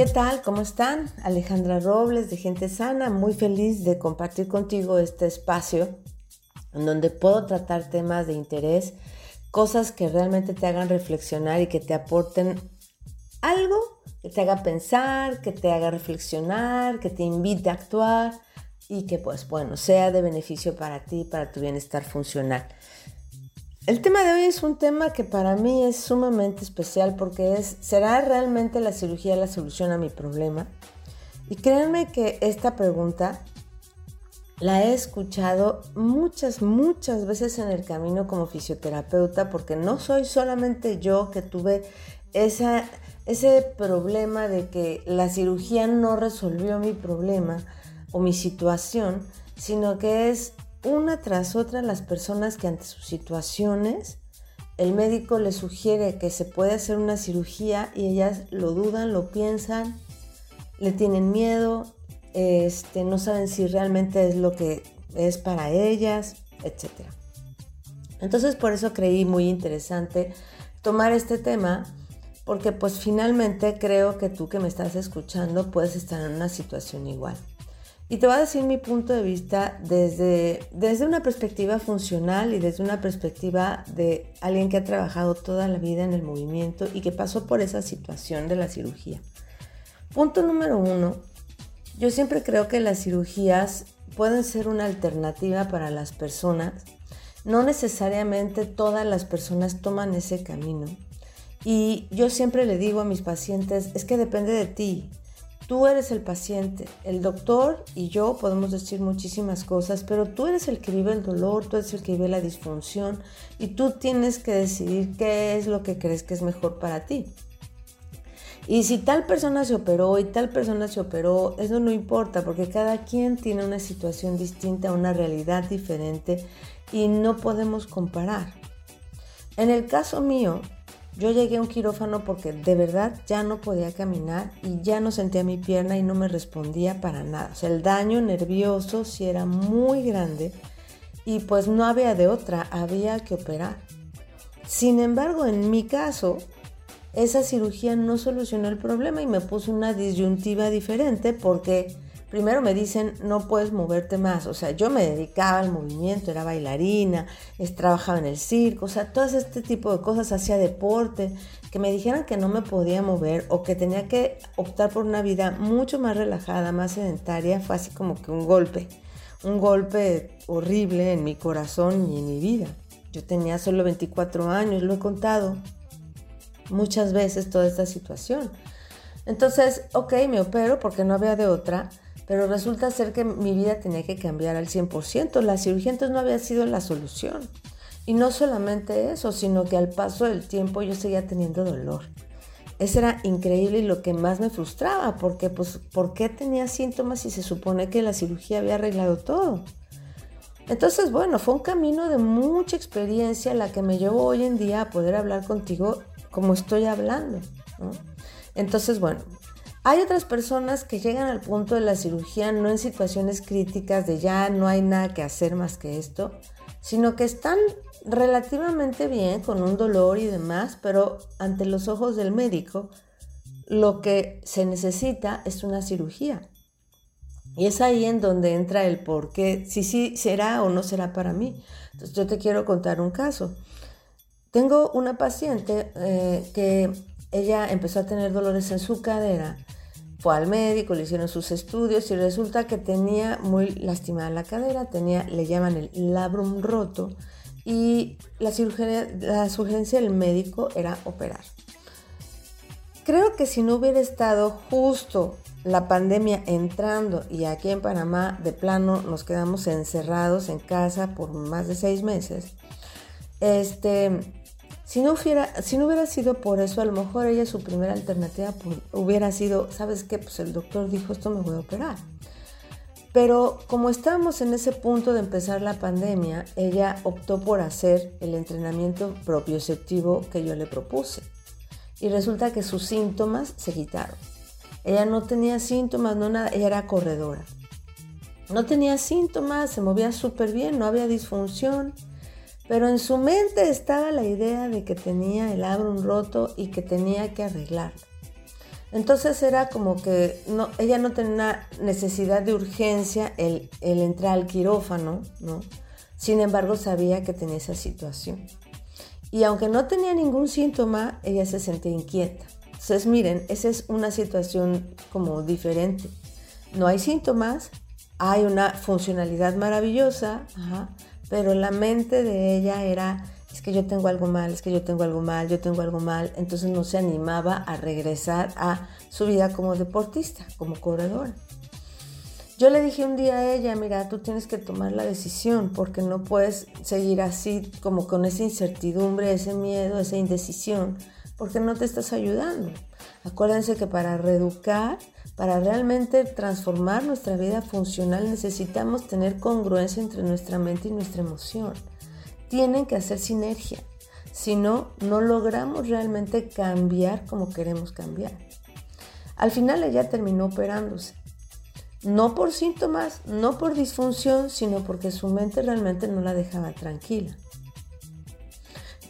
¿Qué tal? ¿Cómo están? Alejandra Robles de Gente Sana, muy feliz de compartir contigo este espacio en donde puedo tratar temas de interés, cosas que realmente te hagan reflexionar y que te aporten algo que te haga pensar, que te haga reflexionar, que te invite a actuar y que pues bueno, sea de beneficio para ti, para tu bienestar funcional. El tema de hoy es un tema que para mí es sumamente especial porque es, ¿será realmente la cirugía la solución a mi problema? Y créanme que esta pregunta la he escuchado muchas, muchas veces en el camino como fisioterapeuta porque no soy solamente yo que tuve esa, ese problema de que la cirugía no resolvió mi problema o mi situación, sino que es una tras otra las personas que ante sus situaciones el médico les sugiere que se puede hacer una cirugía y ellas lo dudan, lo piensan, le tienen miedo, este, no saben si realmente es lo que es para ellas, etc. Entonces por eso creí muy interesante tomar este tema porque pues finalmente creo que tú que me estás escuchando puedes estar en una situación igual. Y te voy a decir mi punto de vista desde, desde una perspectiva funcional y desde una perspectiva de alguien que ha trabajado toda la vida en el movimiento y que pasó por esa situación de la cirugía. Punto número uno, yo siempre creo que las cirugías pueden ser una alternativa para las personas. No necesariamente todas las personas toman ese camino. Y yo siempre le digo a mis pacientes, es que depende de ti. Tú eres el paciente, el doctor y yo podemos decir muchísimas cosas, pero tú eres el que vive el dolor, tú eres el que vive la disfunción y tú tienes que decidir qué es lo que crees que es mejor para ti. Y si tal persona se operó y tal persona se operó, eso no importa porque cada quien tiene una situación distinta, una realidad diferente y no podemos comparar. En el caso mío, yo llegué a un quirófano porque de verdad ya no podía caminar y ya no sentía mi pierna y no me respondía para nada. O sea, el daño nervioso sí era muy grande y pues no había de otra, había que operar. Sin embargo, en mi caso, esa cirugía no solucionó el problema y me puso una disyuntiva diferente porque primero me dicen no puedes moverte más, o sea, yo me dedicaba al movimiento, era bailarina, trabajaba en el circo, o sea, todo este tipo de cosas, hacía deporte, que me dijeran que no me podía mover o que tenía que optar por una vida mucho más relajada, más sedentaria, fue así como que un golpe, un golpe horrible en mi corazón y en mi vida. Yo tenía solo 24 años, lo he contado muchas veces toda esta situación. Entonces, ok, me opero porque no había de otra pero resulta ser que mi vida tenía que cambiar al 100%. La cirugía entonces no había sido la solución. Y no solamente eso, sino que al paso del tiempo yo seguía teniendo dolor. Eso era increíble y lo que más me frustraba, porque pues, ¿por qué tenía síntomas si se supone que la cirugía había arreglado todo? Entonces, bueno, fue un camino de mucha experiencia la que me llevó hoy en día a poder hablar contigo como estoy hablando. Entonces, bueno, hay otras personas que llegan al punto de la cirugía no en situaciones críticas de ya no hay nada que hacer más que esto, sino que están relativamente bien con un dolor y demás, pero ante los ojos del médico lo que se necesita es una cirugía. Y es ahí en donde entra el por qué, si sí será o no será para mí. Entonces yo te quiero contar un caso. Tengo una paciente eh, que ella empezó a tener dolores en su cadera, fue al médico, le hicieron sus estudios y resulta que tenía muy lastimada la cadera, tenía, le llaman el labrum roto y la, la sugerencia del médico era operar. Creo que si no hubiera estado justo la pandemia entrando y aquí en Panamá de plano nos quedamos encerrados en casa por más de seis meses, este, si no, hubiera, si no hubiera sido por eso, a lo mejor ella su primera alternativa hubiera sido, ¿sabes qué? Pues el doctor dijo, esto me voy a operar. Pero como estábamos en ese punto de empezar la pandemia, ella optó por hacer el entrenamiento propioceptivo que yo le propuse. Y resulta que sus síntomas se quitaron. Ella no tenía síntomas, no nada, ella era corredora. No tenía síntomas, se movía súper bien, no había disfunción. Pero en su mente estaba la idea de que tenía el labrum roto y que tenía que arreglarlo. Entonces era como que no, ella no tenía necesidad de urgencia el, el entrar al quirófano, ¿no? Sin embargo, sabía que tenía esa situación. Y aunque no tenía ningún síntoma, ella se sentía inquieta. Entonces, miren, esa es una situación como diferente. No hay síntomas, hay una funcionalidad maravillosa, pero la mente de ella era, es que yo tengo algo mal, es que yo tengo algo mal, yo tengo algo mal. Entonces no se animaba a regresar a su vida como deportista, como corredora. Yo le dije un día a ella, mira, tú tienes que tomar la decisión porque no puedes seguir así como con esa incertidumbre, ese miedo, esa indecisión, porque no te estás ayudando. Acuérdense que para reeducar, para realmente transformar nuestra vida funcional necesitamos tener congruencia entre nuestra mente y nuestra emoción. Tienen que hacer sinergia. Si no, no logramos realmente cambiar como queremos cambiar. Al final ella terminó operándose no por síntomas, no por disfunción, sino porque su mente realmente no la dejaba tranquila.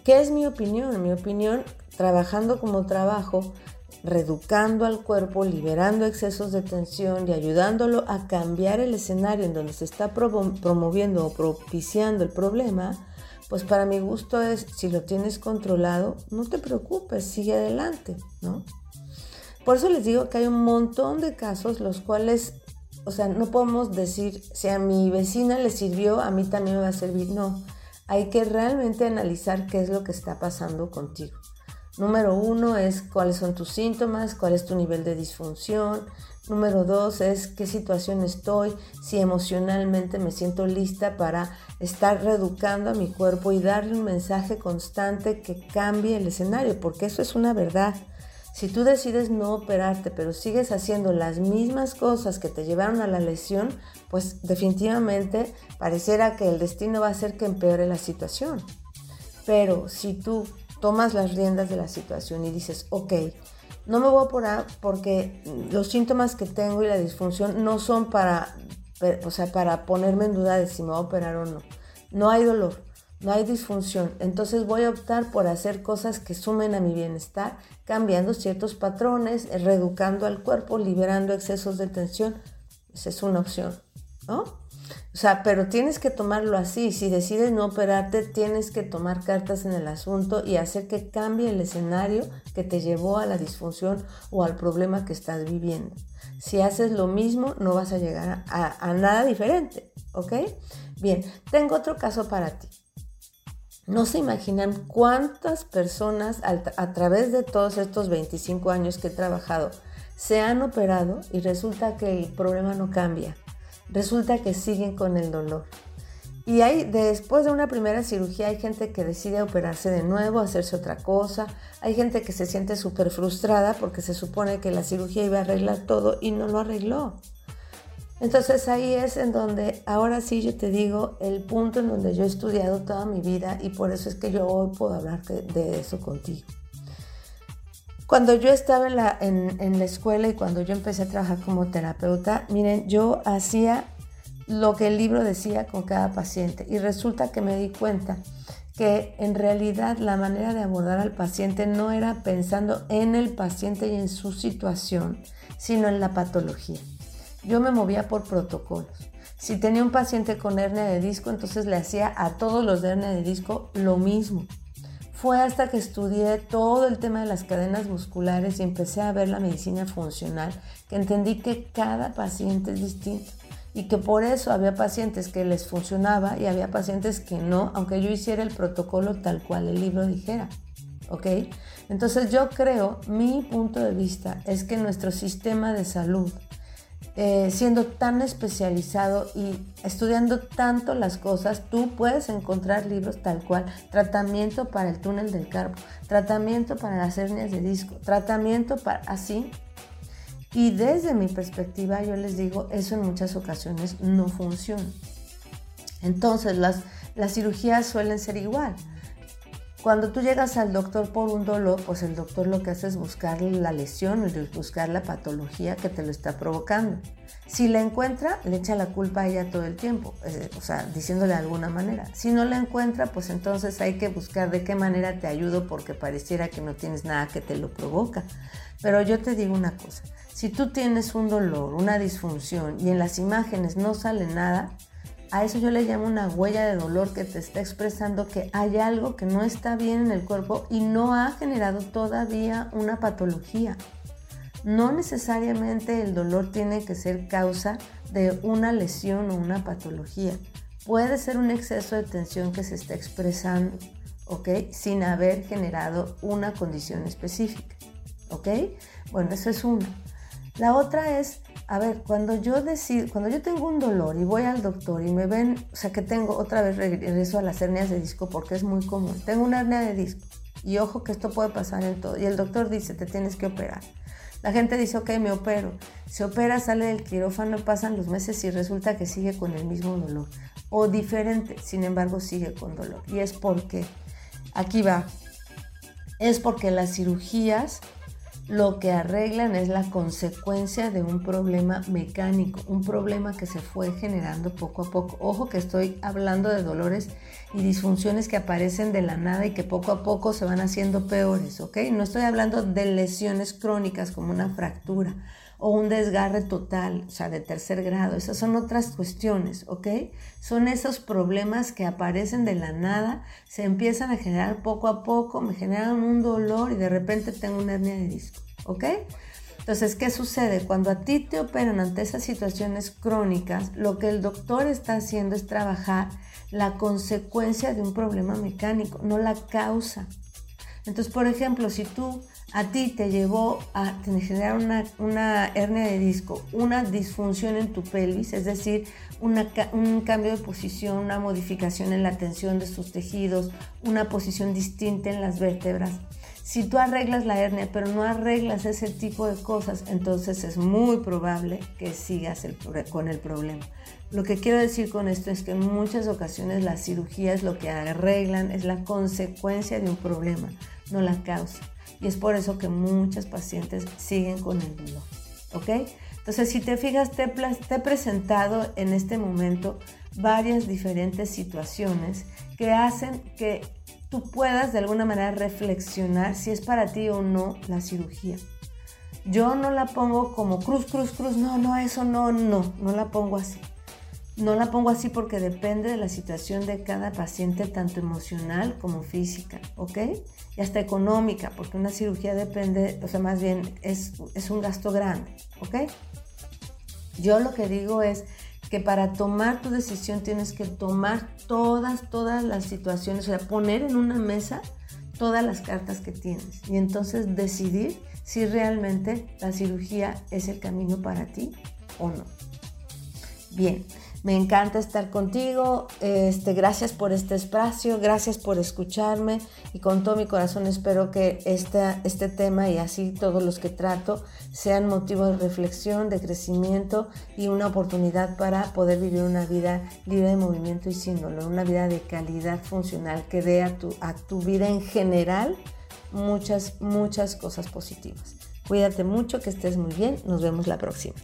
¿Qué es mi opinión? Mi opinión, trabajando como trabajo, reeducando al cuerpo, liberando excesos de tensión y ayudándolo a cambiar el escenario en donde se está promoviendo o propiciando el problema, pues para mi gusto es, si lo tienes controlado, no te preocupes, sigue adelante, ¿no? Por eso les digo que hay un montón de casos los cuales o sea, no podemos decir, si a mi vecina le sirvió, a mí también me va a servir. No, hay que realmente analizar qué es lo que está pasando contigo. Número uno es cuáles son tus síntomas, cuál es tu nivel de disfunción. Número dos es qué situación estoy, si emocionalmente me siento lista para estar reeducando a mi cuerpo y darle un mensaje constante que cambie el escenario, porque eso es una verdad. Si tú decides no operarte, pero sigues haciendo las mismas cosas que te llevaron a la lesión, pues definitivamente pareciera que el destino va a hacer que empeore la situación. Pero si tú tomas las riendas de la situación y dices, ok, no me voy a operar porque los síntomas que tengo y la disfunción no son para, o sea, para ponerme en duda de si me voy a operar o no. No hay dolor no hay disfunción. Entonces voy a optar por hacer cosas que sumen a mi bienestar, cambiando ciertos patrones, reeducando al cuerpo, liberando excesos de tensión. Esa es una opción, ¿no? O sea, pero tienes que tomarlo así. Si decides no operarte, tienes que tomar cartas en el asunto y hacer que cambie el escenario que te llevó a la disfunción o al problema que estás viviendo. Si haces lo mismo, no vas a llegar a, nada diferente, ¿ok? Bien, tengo otro caso para ti. No se imaginan cuántas personas a, través de todos estos 25 años que he trabajado se han operado y resulta que el problema no cambia. Resulta que siguen con el dolor. Y hay, después de una primera cirugía, hay gente que decide operarse de nuevo, hacerse otra cosa. Hay gente que se siente súper frustrada porque se supone que la cirugía iba a arreglar todo y no lo arregló. Entonces ahí es en donde, ahora sí yo te digo, el punto en donde yo he estudiado toda mi vida y por eso es que yo hoy puedo hablar de, eso contigo. Cuando yo estaba en la, en la escuela y cuando yo empecé a trabajar como terapeuta, miren, yo hacía lo que el libro decía con cada paciente y resulta que me di cuenta que en realidad la manera de abordar al paciente no era pensando en el paciente y en su situación, sino en la patología. Yo me movía por protocolos. Si tenía un paciente con hernia de disco, entonces le hacía a todos los de hernia de disco lo mismo. Fue hasta que estudié todo el tema de las cadenas musculares y empecé a ver la medicina funcional que entendí que cada paciente es distinto y que por eso había pacientes que les funcionaba y había pacientes que no, aunque yo hiciera el protocolo tal cual el libro dijera. ¿Ok? Entonces yo creo, mi punto de vista es que nuestro sistema de salud eh, siendo tan especializado y estudiando tanto las cosas, tú puedes encontrar libros tal cual, tratamiento para el túnel del carpo, tratamiento para las hernias de disco, tratamiento para así. Y desde mi perspectiva, yo les digo, eso en muchas ocasiones no funciona. Entonces, las, las cirugías suelen ser igual. Cuando tú llegas al doctor por un dolor, pues el doctor lo que hace es buscar la lesión, buscar la patología que te lo está provocando. Si la encuentra, le echa la culpa a ella todo el tiempo, eh, o sea, diciéndole de alguna manera. Si no la encuentra, pues entonces hay que buscar de qué manera te ayudo porque pareciera que no tienes nada que te lo provoca. Pero yo te digo una cosa, si tú tienes un dolor, una disfunción y en las imágenes no sale nada, a eso yo le llamo una huella de dolor que te está expresando que hay algo que no está bien en el cuerpo y no ha generado todavía una patología. No necesariamente el dolor tiene que ser causa de una lesión o una patología. Puede ser un exceso de tensión que se está expresando, ¿ok? Sin haber generado una condición específica, ¿ok? Bueno, eso es una. La otra es a ver, cuando yo decido, cuando yo tengo un dolor y voy al doctor y me ven, o sea que tengo otra vez regreso a las hernias de disco porque es muy común. Tengo una hernia de disco y ojo que esto puede pasar en todo. Y el doctor dice, te tienes que operar. La gente dice, ok, me opero. Se opera, sale del quirófano, pasan los meses y resulta que sigue con el mismo dolor. O diferente, sin embargo, sigue con dolor. Y es porque, aquí va, es porque las cirugías lo que arreglan es la consecuencia de un problema mecánico, un problema que se fue generando poco a poco. Ojo que estoy hablando de dolores y disfunciones que aparecen de la nada y que poco a poco se van haciendo peores, ¿ok? No estoy hablando de lesiones crónicas como una fractura o un desgarre total, o sea, de tercer grado. Esas son otras cuestiones, ¿ok? Son esos problemas que aparecen de la nada, se empiezan a generar poco a poco, me generan un dolor y de repente tengo una hernia de disco, ¿ok? Entonces, ¿qué sucede? Cuando a ti te operan ante esas situaciones crónicas, lo que el doctor está haciendo es trabajar la consecuencia de un problema mecánico, no la causa. Entonces, por ejemplo, si tú a ti te llevó a generar una, una, hernia de disco, una disfunción en tu pelvis, es decir, un cambio de posición, una modificación en la tensión de sus tejidos, una posición distinta en las vértebras. Si tú arreglas la hernia, pero no arreglas ese tipo de cosas, entonces es muy probable que sigas con el problema. Lo que quiero decir con esto es que en muchas ocasiones las cirugías lo que arreglan es la consecuencia de un problema, no la causa. Y es por eso que muchas pacientes siguen con el dolor. ¿Ok? Entonces, si te fijas, te, te he presentado en este momento varias diferentes situaciones que hacen que tú puedas de alguna manera reflexionar si es para ti o no la cirugía. Yo no la pongo como cruz, cruz, cruz, no, no, eso no, no, no la pongo así. No la pongo así porque depende de la situación de cada paciente, tanto emocional como física, ¿ok? Y hasta económica, porque una cirugía depende, o sea, más bien es, es un gasto grande, ¿ok? Yo lo que digo es que para tomar tu decisión tienes que tomar todas, todas las situaciones, o sea, poner en una mesa todas las cartas que tienes y entonces decidir si realmente la cirugía es el camino para ti o no. Bien, me encanta estar contigo. Este, gracias por este espacio, gracias por escucharme y con todo mi corazón espero que este, tema y así todos los que trato sean motivo de reflexión, de crecimiento y una oportunidad para poder vivir una vida libre de movimiento y sin dolor, una vida de calidad funcional que dé a tu, a tu vida en general muchas, muchas cosas positivas. Cuídate mucho, que estés muy bien. Nos vemos la próxima.